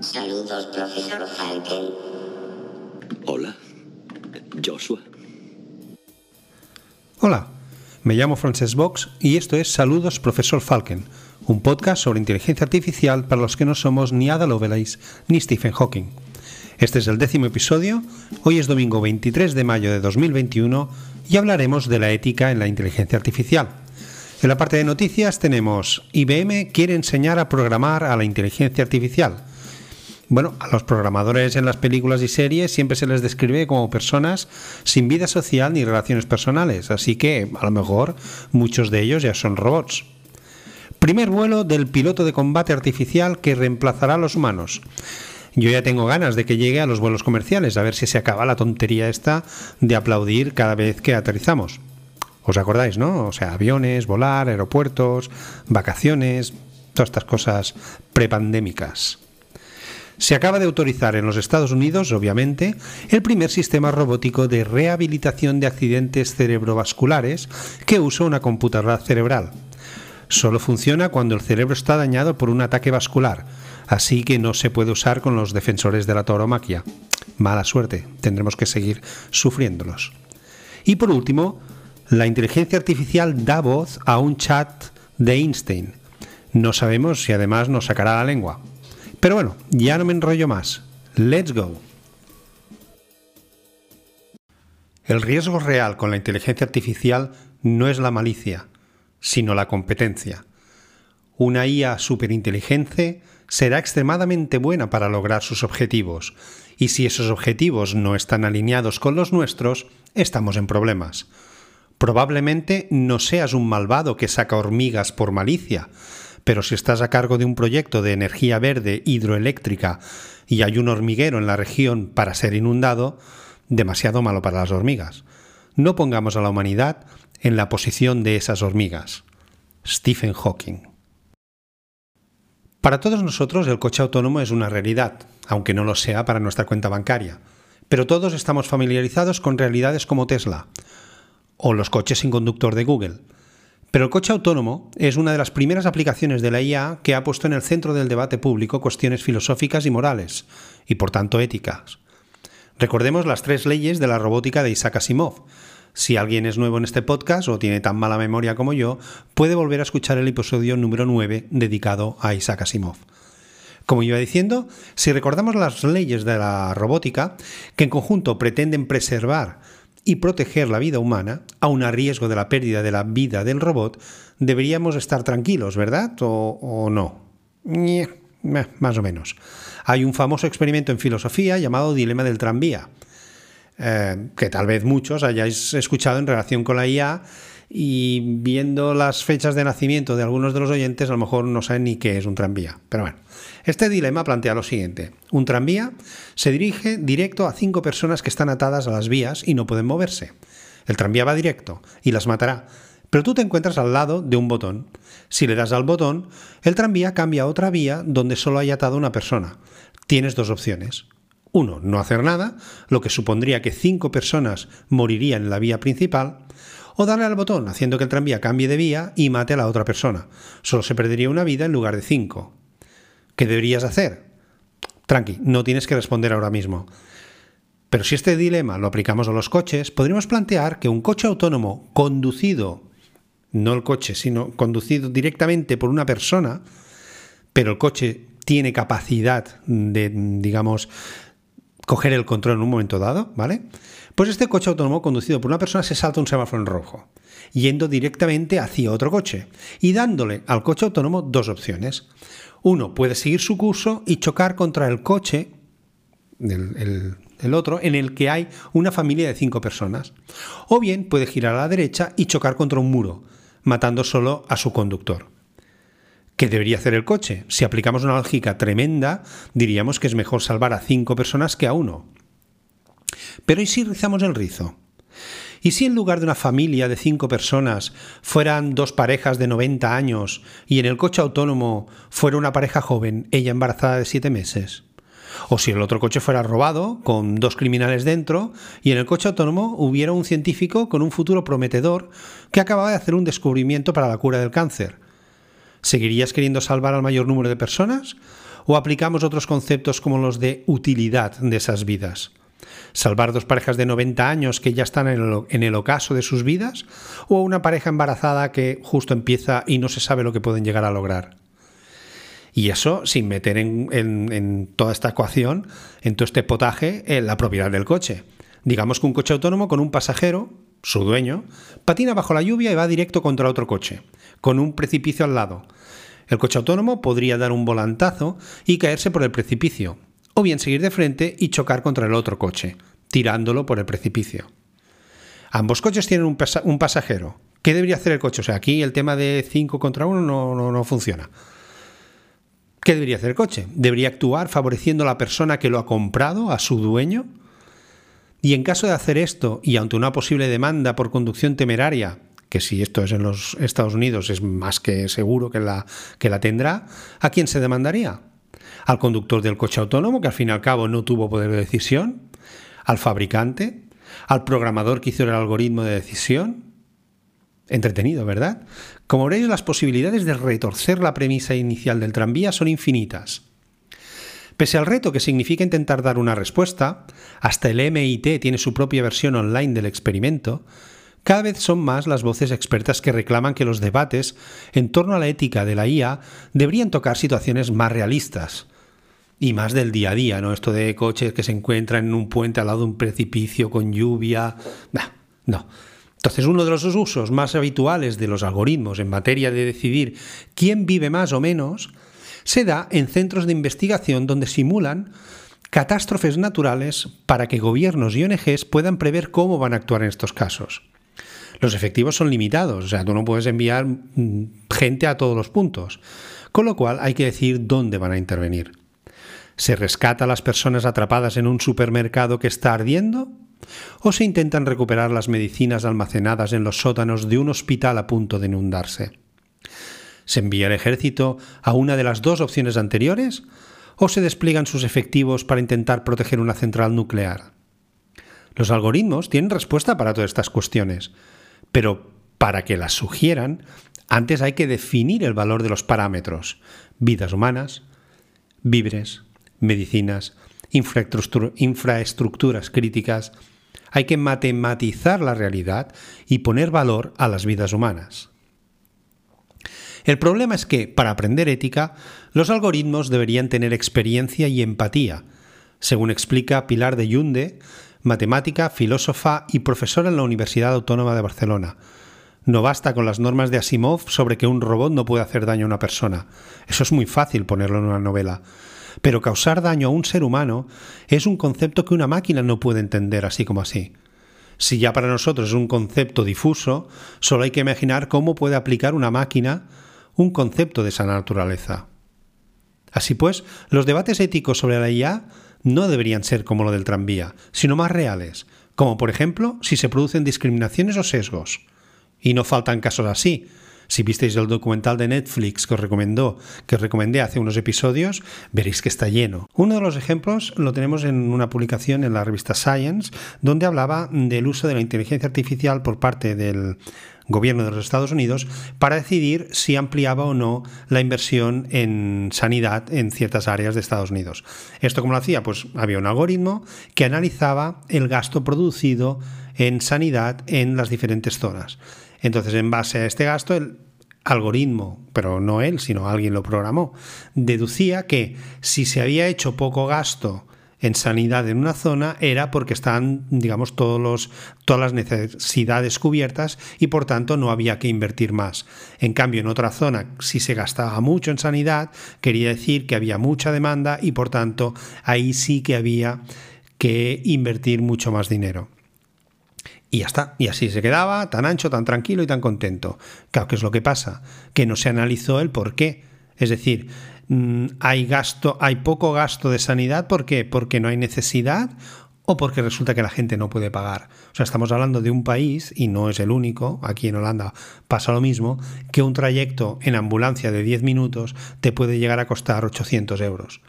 Saludos, profesor Falken. Hola, Joshua. Hola, me llamo Frances Box y esto es Saludos, profesor Falken, un podcast sobre inteligencia artificial para los que no somos ni Ada Lovelace ni Stephen Hawking. Este es el décimo episodio, hoy es domingo 23 de mayo de 2021 y hablaremos de la ética en la inteligencia artificial. En la parte de noticias tenemos IBM quiere enseñar a programar a la inteligencia artificial. Bueno, a los programadores en las películas y series siempre se les describe como personas sin vida social ni relaciones personales, así que a lo mejor muchos de ellos ya son robots. Primer vuelo del piloto de combate artificial que reemplazará a los humanos. Yo ya tengo ganas de que llegue a los vuelos comerciales, a ver si se acaba la tontería esta de aplaudir cada vez que aterrizamos. ¿Os acordáis, no? O sea, aviones, volar, aeropuertos, vacaciones, todas estas cosas prepandémicas. Se acaba de autorizar en los Estados Unidos, obviamente, el primer sistema robótico de rehabilitación de accidentes cerebrovasculares que usa una computadora cerebral. Solo funciona cuando el cerebro está dañado por un ataque vascular, así que no se puede usar con los defensores de la tauromaquia. Mala suerte, tendremos que seguir sufriéndolos. Y por último, la inteligencia artificial da voz a un chat de Einstein. No sabemos si además nos sacará la lengua. Pero bueno, ya no me enrollo más. Let's go. El riesgo real con la inteligencia artificial no es la malicia, sino la competencia. Una IA superinteligente será extremadamente buena para lograr sus objetivos, y si esos objetivos no están alineados con los nuestros, estamos en problemas. Probablemente no seas un malvado que saca hormigas por malicia, pero si estás a cargo de un proyecto de energía verde hidroeléctrica y hay un hormiguero en la región para ser inundado, demasiado malo para las hormigas. No pongamos a la humanidad en la posición de esas hormigas. Stephen Hawking. Para todos nosotros el coche autónomo es una realidad, aunque no lo sea para nuestra cuenta bancaria. Pero todos estamos familiarizados con realidades como Tesla o los coches sin conductor de Google. Pero el coche autónomo es una de las primeras aplicaciones de la IA que ha puesto en el centro del debate público cuestiones filosóficas y morales, y por tanto éticas. Recordemos las tres leyes de la robótica de Isaac Asimov. Si alguien es nuevo en este podcast o tiene tan mala memoria como yo, puede volver a escuchar el episodio número 9 dedicado a Isaac Asimov. Como iba diciendo, si recordamos las leyes de la robótica, que en conjunto pretenden preservar y proteger la vida humana, aun a riesgo de la pérdida de la vida del robot, deberíamos estar tranquilos, ¿verdad? ¿O, no? más o menos. Hay un famoso experimento en filosofía llamado Dilema del tranvía, eh, que tal vez muchos hayáis escuchado en relación con la IA y viendo las fechas de nacimiento de algunos de los oyentes a lo mejor no saben ni qué es un tranvía. Pero bueno, este dilema plantea lo siguiente. Un tranvía se dirige directo a cinco personas que están atadas a las vías y no pueden moverse. El tranvía va directo y las matará. Pero tú te encuentras al lado de un botón. Si le das al botón, el tranvía cambia a otra vía donde solo hay atado una persona. Tienes dos opciones. Uno, no hacer nada, lo que supondría que cinco personas morirían en la vía principal, o darle al botón haciendo que el tranvía cambie de vía y mate a la otra persona. Solo se perdería una vida en lugar de cinco. ¿Qué deberías hacer? Tranqui, no tienes que responder ahora mismo. Pero si este dilema lo aplicamos a los coches, podríamos plantear que un coche autónomo conducido, no el coche, sino conducido directamente por una persona, pero el coche tiene capacidad de, digamos, coger el control en un momento dado, ¿vale? Pues este coche autónomo conducido por una persona se salta un semáforo en rojo, yendo directamente hacia otro coche y dándole al coche autónomo dos opciones. Uno puede seguir su curso y chocar contra el coche, el, el otro, en el que hay una familia de cinco personas. O bien puede girar a la derecha y chocar contra un muro, matando solo a su conductor. ¿Qué debería hacer el coche? Si aplicamos una lógica tremenda, diríamos que es mejor salvar a cinco personas que a uno. Pero ¿y si rizamos el rizo? ¿Y si en lugar de una familia de cinco personas fueran dos parejas de 90 años y en el coche autónomo fuera una pareja joven, ella embarazada de siete meses? O si el otro coche fuera robado, con dos criminales dentro, y en el coche autónomo hubiera un científico con un futuro prometedor que acababa de hacer un descubrimiento para la cura del cáncer ¿Seguirías queriendo salvar al mayor número de personas? ¿O aplicamos otros conceptos como los de utilidad de esas vidas? ¿Salvar dos parejas de 90 años que ya están en el, ocaso de sus vidas? ¿O una pareja embarazada que justo empieza y no se sabe lo que pueden llegar a lograr? Y eso sin meter en, en, en, toda esta ecuación, en todo este potaje, en la propiedad del coche. Digamos que un coche autónomo con un pasajero, su dueño, patina bajo la lluvia y va directo contra otro coche, con un precipicio al lado. El coche autónomo podría dar un volantazo y caerse por el precipicio, o bien seguir de frente y chocar contra el otro coche, tirándolo por el precipicio. Ambos coches tienen un, pasa un pasajero. ¿Qué debería hacer el coche? O sea, aquí el tema de 5 contra 1 no, no, no funciona. ¿Qué debería hacer el coche? ¿Debería actuar favoreciendo a la persona que lo ha comprado, a su dueño? Y en caso de hacer esto, y ante una posible demanda por conducción temeraria, que si esto es en los Estados Unidos es más que seguro que la, que la tendrá, ¿a quién se demandaría? ¿Al conductor del coche autónomo, que al fin y al cabo no tuvo poder de decisión? ¿Al fabricante? ¿Al programador que hizo el algoritmo de decisión? Entretenido, ¿verdad? Como veréis, las posibilidades de retorcer la premisa inicial del tranvía son infinitas. Pese al reto que significa intentar dar una respuesta, hasta el MIT tiene su propia versión online del experimento, cada vez son más las voces expertas que reclaman que los debates en torno a la ética de la IA deberían tocar situaciones más realistas y más del día a día, ¿no? Esto de coches que se encuentran en un puente al lado de un precipicio con lluvia. Nah, no. Entonces, uno de los usos más habituales de los algoritmos en materia de decidir quién vive más o menos se da en centros de investigación donde simulan catástrofes naturales para que gobiernos y ONGs puedan prever cómo van a actuar en estos casos. Los efectivos son limitados, o sea, tú no puedes enviar mm, gente a todos los puntos, con lo cual hay que decir dónde van a intervenir. ¿Se rescata a las personas atrapadas en un supermercado que está ardiendo? ¿O se intentan recuperar las medicinas almacenadas en los sótanos de un hospital a punto de inundarse? ¿Se envía el ejército a una de las dos opciones anteriores? ¿O se despliegan sus efectivos para intentar proteger una central nuclear? Los algoritmos tienen respuesta para todas estas cuestiones, pero para que las sugieran, antes hay que definir el valor de los parámetros. Vidas humanas, víveres, medicinas, infraestructuras críticas. Hay que matematizar la realidad y poner valor a las vidas humanas. El problema es que, para aprender ética, los algoritmos deberían tener experiencia y empatía, según explica Pilar de Yunde, matemática, filósofa y profesora en la Universidad Autónoma de Barcelona. No basta con las normas de Asimov sobre que un robot no puede hacer daño a una persona. Eso es muy fácil ponerlo en una novela. Pero causar daño a un ser humano es un concepto que una máquina no puede entender así como así. Si ya para nosotros es un concepto difuso, solo hay que imaginar cómo puede aplicar una máquina un concepto de esa naturaleza. Así pues, los debates éticos sobre la IA no deberían ser como lo del tranvía, sino más reales, como por ejemplo si se producen discriminaciones o sesgos. Y no faltan casos así, si visteis el documental de Netflix que os recomendó, que os recomendé hace unos episodios, veréis que está lleno. Uno de los ejemplos lo tenemos en una publicación en la revista Science, donde hablaba del uso de la inteligencia artificial por parte del gobierno de los Estados Unidos para decidir si ampliaba o no la inversión en sanidad en ciertas áreas de Estados Unidos. ¿Esto cómo lo hacía? Pues había un algoritmo que analizaba el gasto producido en sanidad en las diferentes zonas. Entonces, en base a este gasto, el algoritmo, pero no él, sino alguien lo programó, deducía que si se había hecho poco gasto en sanidad en una zona era porque estaban, digamos, todos los, todas las necesidades cubiertas y por tanto no había que invertir más. En cambio, en otra zona, si se gastaba mucho en sanidad, quería decir que había mucha demanda y por tanto ahí sí que había que invertir mucho más dinero. Y ya está. Y así se quedaba, tan ancho, tan tranquilo y tan contento. ¿qué es lo que pasa? Que no se analizó el por qué. Es decir, hay gasto, hay poco gasto de sanidad, ¿por qué? Porque no hay necesidad o porque resulta que la gente no puede pagar. O sea, estamos hablando de un país, y no es el único, aquí en Holanda pasa lo mismo, que un trayecto en ambulancia de 10 minutos te puede llegar a costar 800 euros.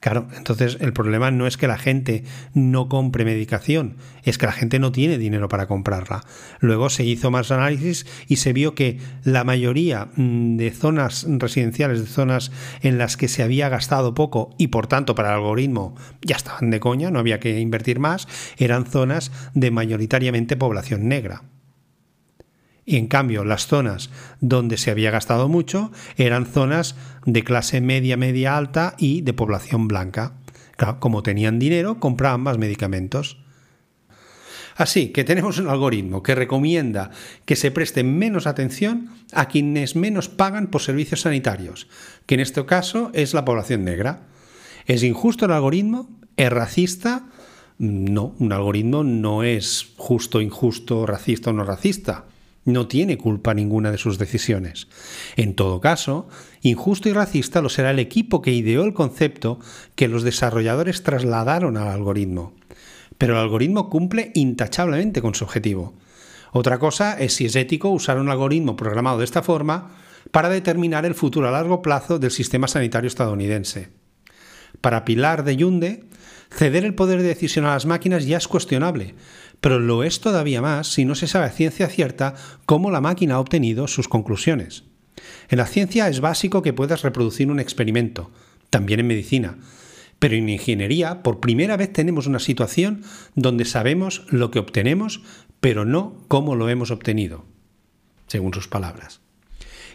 Claro, entonces el problema no es que la gente no compre medicación, es que la gente no tiene dinero para comprarla. Luego se hizo más análisis y se vio que la mayoría mm, de zonas residenciales, de zonas en las que se había gastado poco y por tanto para el algoritmo ya estaban de coña, no había que invertir más, eran zonas de mayoritariamente población negra. Y en cambio, las zonas donde se había gastado mucho eran zonas de clase media, media alta y de población blanca. como tenían dinero, compraban más medicamentos. Así que tenemos un algoritmo que recomienda que se preste menos atención a quienes menos pagan por servicios sanitarios, que en este caso es la población negra. ¿Es injusto el algoritmo? ¿Es racista? No, un algoritmo no es justo, injusto, racista o no racista no tiene culpa ninguna de sus decisiones. En todo caso, injusto y racista lo será el equipo que ideó el concepto que los desarrolladores trasladaron al algoritmo. Pero el algoritmo cumple intachablemente con su objetivo. Otra cosa es si es ético usar un algoritmo programado de esta forma para determinar el futuro a largo plazo del sistema sanitario estadounidense. Para Pilar de Yunde, ceder el poder de decisión a las máquinas ya es cuestionable, pero lo es todavía más si no se sabe a ciencia cierta cómo la máquina ha obtenido sus conclusiones. En la ciencia es básico que puedas reproducir un experimento, también en medicina, pero en ingeniería por primera vez tenemos una situación donde sabemos lo que obtenemos, pero no cómo lo hemos obtenido, según sus palabras.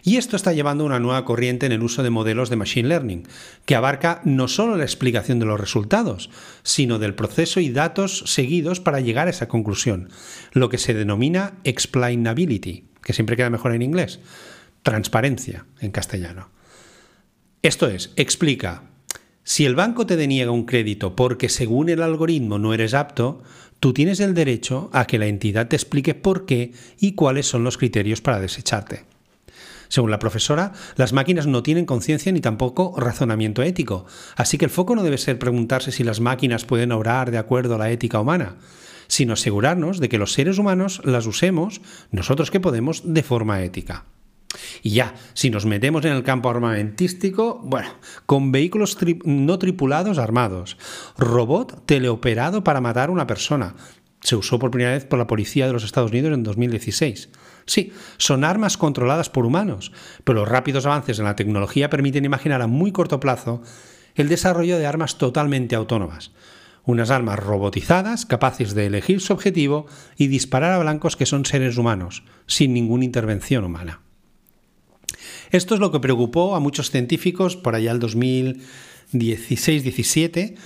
Y esto está llevando a una nueva corriente en el uso de modelos de Machine Learning, que abarca no solo la explicación de los resultados, sino del proceso y datos seguidos para llegar a esa conclusión, lo que se denomina explainability, que siempre queda mejor en inglés, transparencia en castellano. Esto es, explica, si el banco te deniega un crédito porque según el algoritmo no eres apto, tú tienes el derecho a que la entidad te explique por qué y cuáles son los criterios para desecharte. Según la profesora, las máquinas no tienen conciencia ni tampoco razonamiento ético, así que el foco no debe ser preguntarse si las máquinas pueden obrar de acuerdo a la ética humana, sino asegurarnos de que los seres humanos las usemos, nosotros que podemos, de forma ética. Y ya, si nos metemos en el campo armamentístico, bueno, con vehículos no tripulados armados, robot teleoperado para matar a una persona. Se usó por primera vez por la policía de los Estados Unidos en 2016. Sí, son armas controladas por humanos, pero los rápidos avances en la tecnología permiten imaginar a muy corto plazo el desarrollo de armas totalmente autónomas. Unas armas robotizadas capaces de elegir su objetivo y disparar a blancos que son seres humanos, sin ninguna intervención humana. Esto es lo que preocupó a muchos científicos por allá el 2016-17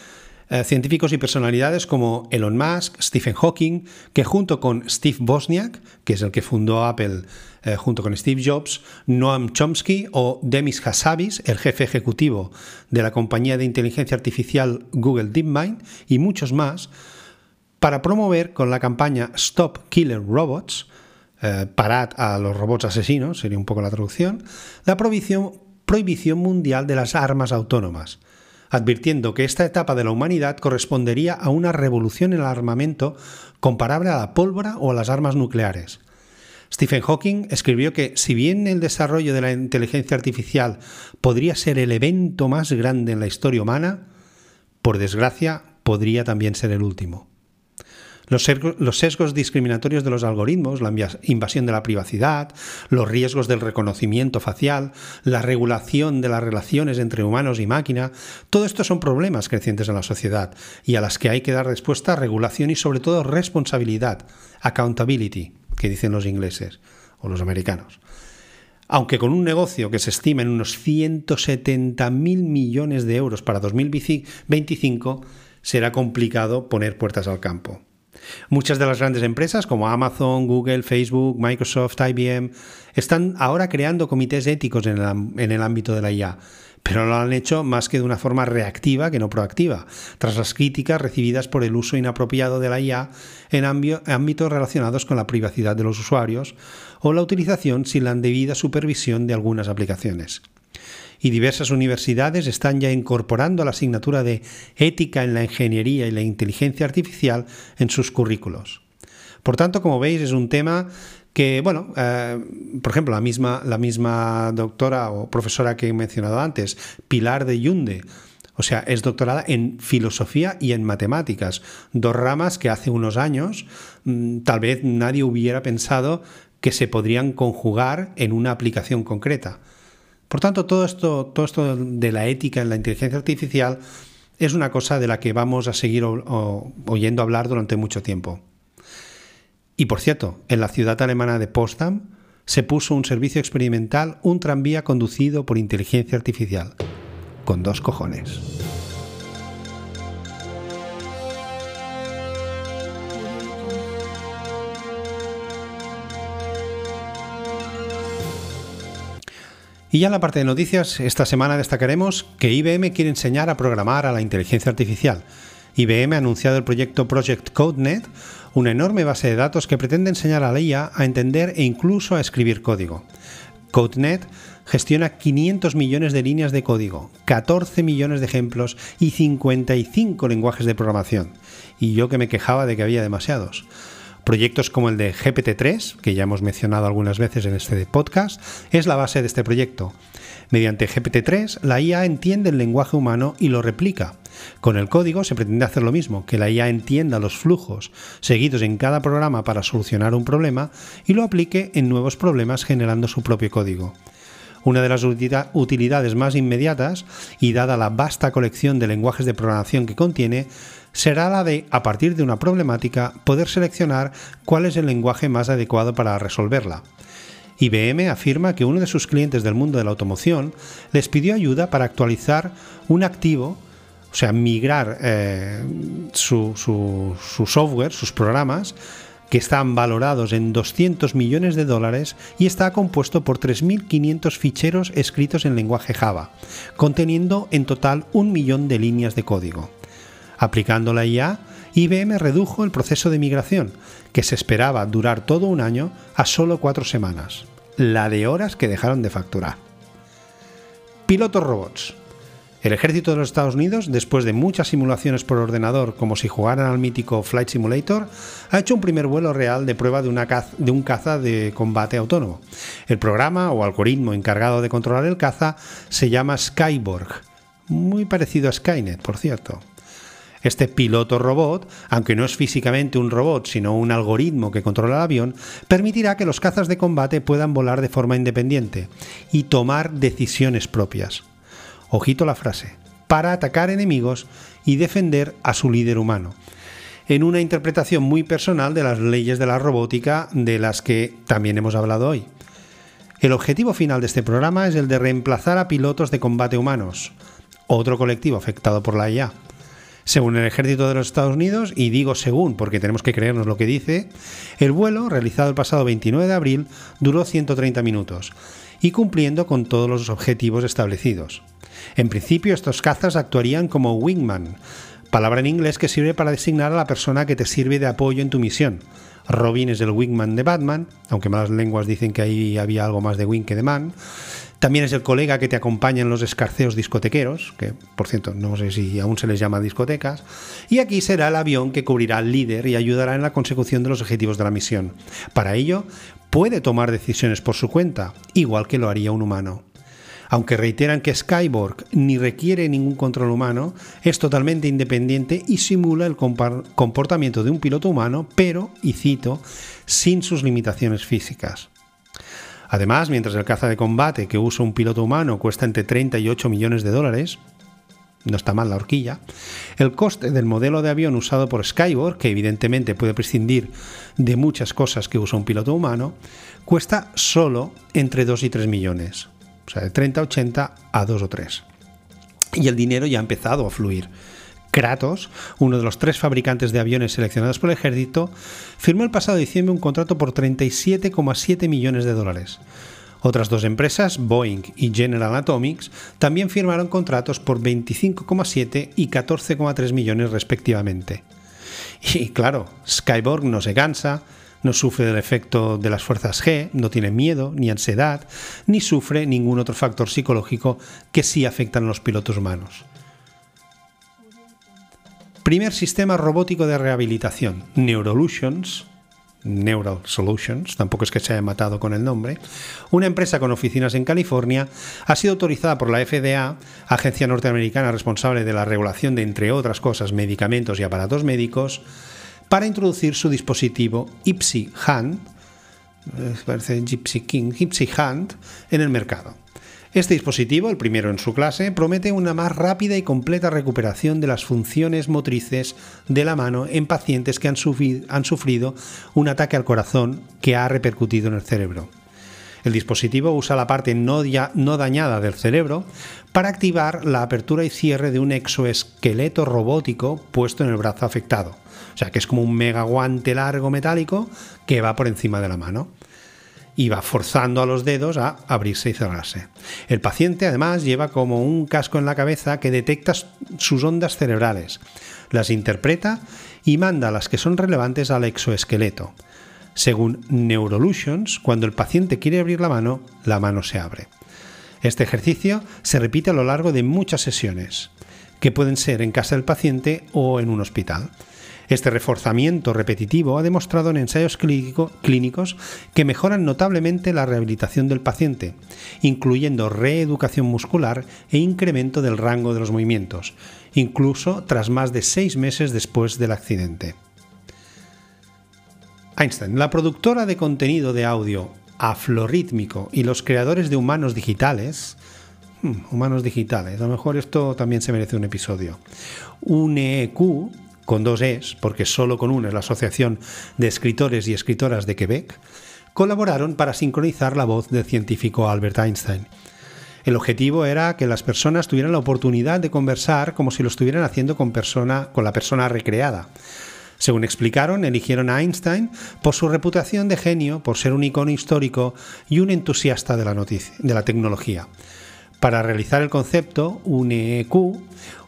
eh, científicos y personalidades como Elon Musk, Stephen Hawking, que junto con Steve Bosniak, que es el que fundó Apple eh, junto con Steve Jobs, Noam Chomsky o Demis Hassabis, el jefe ejecutivo de la compañía de inteligencia artificial Google DeepMind, y muchos más, para promover con la campaña Stop Killer Robots, eh, parad a los robots asesinos, sería un poco la traducción, la prohibición mundial de las armas autónomas advirtiendo que esta etapa de la humanidad correspondería a una revolución en el armamento comparable a la pólvora o a las armas nucleares. Stephen Hawking escribió que si bien el desarrollo de la inteligencia artificial podría ser el evento más grande en la historia humana, por desgracia podría también ser el último. Los sesgos discriminatorios de los algoritmos, la invasión de la privacidad, los riesgos del reconocimiento facial, la regulación de las relaciones entre humanos y máquina, todo esto son problemas crecientes en la sociedad y a las que hay que dar respuesta regulación y sobre todo responsabilidad, accountability, que dicen los ingleses o los americanos. Aunque con un negocio que se estima en unos 170.000 millones de euros para 2025, será complicado poner puertas al campo. Muchas de las grandes empresas como Amazon, Google, Facebook, Microsoft, IBM están ahora creando comités éticos en el, ámbito de la IA, pero lo han hecho más que de una forma reactiva que no proactiva, tras las críticas recibidas por el uso inapropiado de la IA en ámbitos relacionados con la privacidad de los usuarios o la utilización sin la debida supervisión de algunas aplicaciones y diversas universidades están ya incorporando la asignatura de ética en la ingeniería y la inteligencia artificial en sus currículos. Por tanto, como veis, es un tema que, bueno, eh, por ejemplo, la misma, la misma doctora o profesora que he mencionado antes, Pilar de Yunde, O sea, es doctorada en filosofía y en matemáticas, dos ramas que hace unos años mm, tal vez nadie hubiera pensado que se podrían conjugar en una aplicación concreta. Por tanto, todo esto, todo esto de la ética en la inteligencia artificial es una cosa de la que vamos a seguir oyendo hablar durante mucho tiempo. Y por cierto, en la ciudad alemana de Potsdam se puso un servicio experimental, un tranvía conducido por inteligencia artificial, con dos cojones. Y ya en la parte de noticias, esta semana destacaremos que IBM quiere enseñar a programar a la inteligencia artificial. IBM ha anunciado el proyecto Project CodeNet, una enorme base de datos que pretende enseñar a la a entender e incluso a escribir código. CodeNet gestiona 500 millones de líneas de código, 14 millones de ejemplos y 55 lenguajes de programación. Y yo que me quejaba de que había demasiados. Proyectos como el de GPT-3, que ya hemos mencionado algunas veces en este podcast, es la base de este proyecto. Mediante GPT-3, la IA entiende el lenguaje humano y lo replica. Con el código se pretende hacer lo mismo, que la IA entienda los flujos seguidos en cada programa para solucionar un problema y lo aplique en nuevos problemas generando su propio código. Una de las utilidades más inmediatas, y dada la vasta colección de lenguajes de programación que contiene, será la de, a partir de una problemática, poder seleccionar cuál es el lenguaje más adecuado para resolverla. IBM afirma que uno de sus clientes del mundo de la automoción les pidió ayuda para actualizar un activo, o sea, migrar eh, su, su software, sus programas, que están valorados en 200 millones de dólares y está compuesto por 3.500 ficheros escritos en lenguaje Java, conteniendo en total un millón de líneas de código. Aplicando la IA, IBM redujo el proceso de migración, que se esperaba durar todo un año, a solo cuatro semanas, la de horas que dejaron de facturar. Pilotos robots. El ejército de los Estados Unidos, después de muchas simulaciones por ordenador como si jugaran al mítico Flight Simulator, ha hecho un primer vuelo real de prueba de, un caza de combate autónomo. El programa o algoritmo encargado de controlar el caza se llama Skyborg, muy parecido a Skynet, por cierto. Este piloto robot, aunque no es físicamente un robot, sino un algoritmo que controla el avión, permitirá que los cazas de combate puedan volar de forma independiente y tomar decisiones propias. Ojito la frase, para atacar enemigos y defender a su líder humano, en una interpretación muy personal de las leyes de la robótica de las que también hemos hablado hoy. El objetivo final de este programa es el de reemplazar a pilotos de combate humanos, otro colectivo afectado por la IA. Según el ejército de los Estados Unidos, y digo según porque tenemos que creernos lo que dice, el vuelo, realizado el pasado 29 de abril, duró 130 minutos y cumpliendo con todos los objetivos establecidos. En principio, estos cazas actuarían como wingman, palabra en inglés que sirve para designar a la persona que te sirve de apoyo en tu misión. Robin es el wingman de Batman, aunque malas lenguas dicen que ahí había algo más de wing que de man. También es el colega que te acompaña en los escarceos discotequeros, que por cierto no sé si aún se les llama discotecas. Y aquí será el avión que cubrirá al líder y ayudará en la consecución de los objetivos de la misión. Para ello, puede tomar decisiones por su cuenta, igual que lo haría un humano. Aunque reiteran que Skyborg ni requiere ningún control humano, es totalmente independiente y simula el comportamiento de un piloto humano, pero, y cito, sin sus limitaciones físicas. Además, mientras el caza de combate que usa un piloto humano cuesta entre 30 y 8 millones de dólares, no está mal la horquilla, el coste del modelo de avión usado por Skyborg, que evidentemente puede prescindir de muchas cosas que usa un piloto humano, cuesta solo entre 2 y 3 millones. O sea, de 30 a 80 a 2 o 3. Y el dinero ya ha empezado a fluir. Kratos, uno de los tres fabricantes de aviones seleccionados por el ejército, firmó el pasado diciembre un contrato por 37,7 millones de dólares. Otras dos empresas, Boeing y General Atomics, también firmaron contratos por 25,7 y 14,3 millones respectivamente. Y claro, Skyborg no se cansa, no sufre del efecto de las fuerzas G, no tiene miedo, ni ansiedad, ni sufre ningún otro factor psicológico que sí afectan a los pilotos humanos. Primer sistema robótico de rehabilitación, Neurolutions, Neural Solutions, tampoco es que se haya matado con el nombre, una empresa con oficinas en California, ha sido autorizada por la FDA, agencia norteamericana responsable de la regulación de, entre otras cosas, medicamentos y aparatos médicos, para introducir su dispositivo Ipsy Hand, eh, parece Gypsy King, Hand, en el mercado. Este dispositivo, el primero en su clase, promete una más rápida y completa recuperación de las funciones motrices de la mano en pacientes que han sufrido, un ataque al corazón que ha repercutido en el cerebro. El dispositivo usa la parte no, dañada del cerebro para activar la apertura y cierre de un exoesqueleto robótico puesto en el brazo afectado. O sea que es como un mega guante largo metálico que va por encima de la mano y va forzando a los dedos a abrirse y cerrarse. El paciente además lleva como un casco en la cabeza que detecta sus ondas cerebrales, las interpreta y manda las que son relevantes al exoesqueleto. Según Neurolutions, cuando el paciente quiere abrir la mano, la mano se abre. Este ejercicio se repite a lo largo de muchas sesiones, que pueden ser en casa del paciente o en un hospital. Este reforzamiento repetitivo ha demostrado en ensayos clínicos que mejoran notablemente la rehabilitación del paciente, incluyendo reeducación muscular e incremento del rango de los movimientos, incluso tras más de seis meses después del accidente. Einstein, la productora de contenido de audio aflorítmico y los creadores de humanos digitales, hmm, humanos digitales, a lo mejor esto también se merece un episodio. UNEQ con dos es, porque solo con una es la Asociación de Escritores y Escritoras de Quebec, colaboraron para sincronizar la voz del científico Albert Einstein. El objetivo era que las personas tuvieran la oportunidad de conversar como si lo estuvieran haciendo con, persona, con la persona recreada. Según explicaron, eligieron a Einstein por su reputación de genio, por ser un icono histórico y un entusiasta de la, de la tecnología. Para realizar el concepto, UNEQ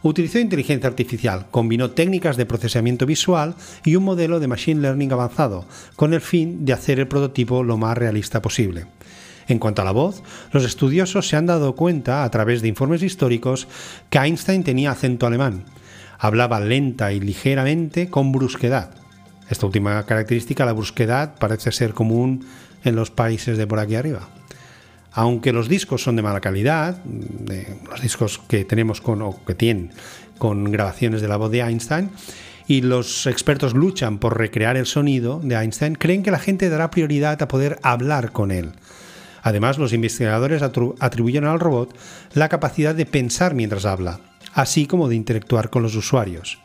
utilizó inteligencia artificial, combinó técnicas de procesamiento visual y un modelo de machine learning avanzado, con el fin de hacer el prototipo lo más realista posible. En cuanto a la voz, los estudiosos se han dado cuenta, a través de informes históricos, que Einstein tenía acento alemán. Hablaba lenta y ligeramente con brusquedad. Esta última característica, la brusquedad, parece ser común en los países de por aquí arriba aunque los discos son de mala calidad, los discos que tenemos con, o que tienen con grabaciones de la voz de Einstein, y los expertos luchan por recrear el sonido de Einstein, creen que la gente dará prioridad a poder hablar con él. Además, los investigadores atribuyen al robot la capacidad de pensar mientras habla, así como de interactuar con los usuarios.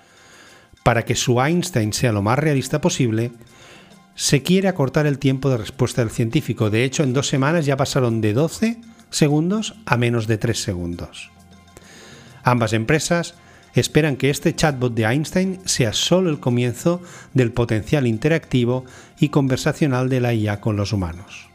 Para que su Einstein sea lo más realista posible, se quiere acortar el tiempo de respuesta del científico. De hecho, en dos semanas ya pasaron de 12 segundos a menos de 3 segundos. Ambas empresas esperan que este chatbot de Einstein sea solo el comienzo del potencial interactivo y conversacional de la IA con los humanos.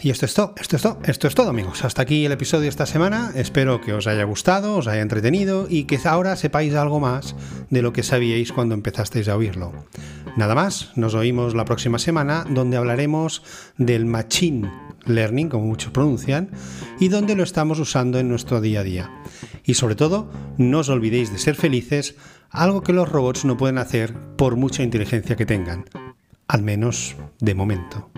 Y esto es todo, esto es todo, esto es todo amigos. Hasta aquí el episodio de esta semana. Espero que os haya gustado, os haya entretenido y que ahora sepáis algo más de lo que sabíais cuando empezasteis a oírlo. Nada más, nos oímos la próxima semana donde hablaremos del machine learning, como muchos pronuncian, y donde lo estamos usando en nuestro día a día. Y sobre todo, no os olvidéis de ser felices, algo que los robots no pueden hacer por mucha inteligencia que tengan, al menos de momento.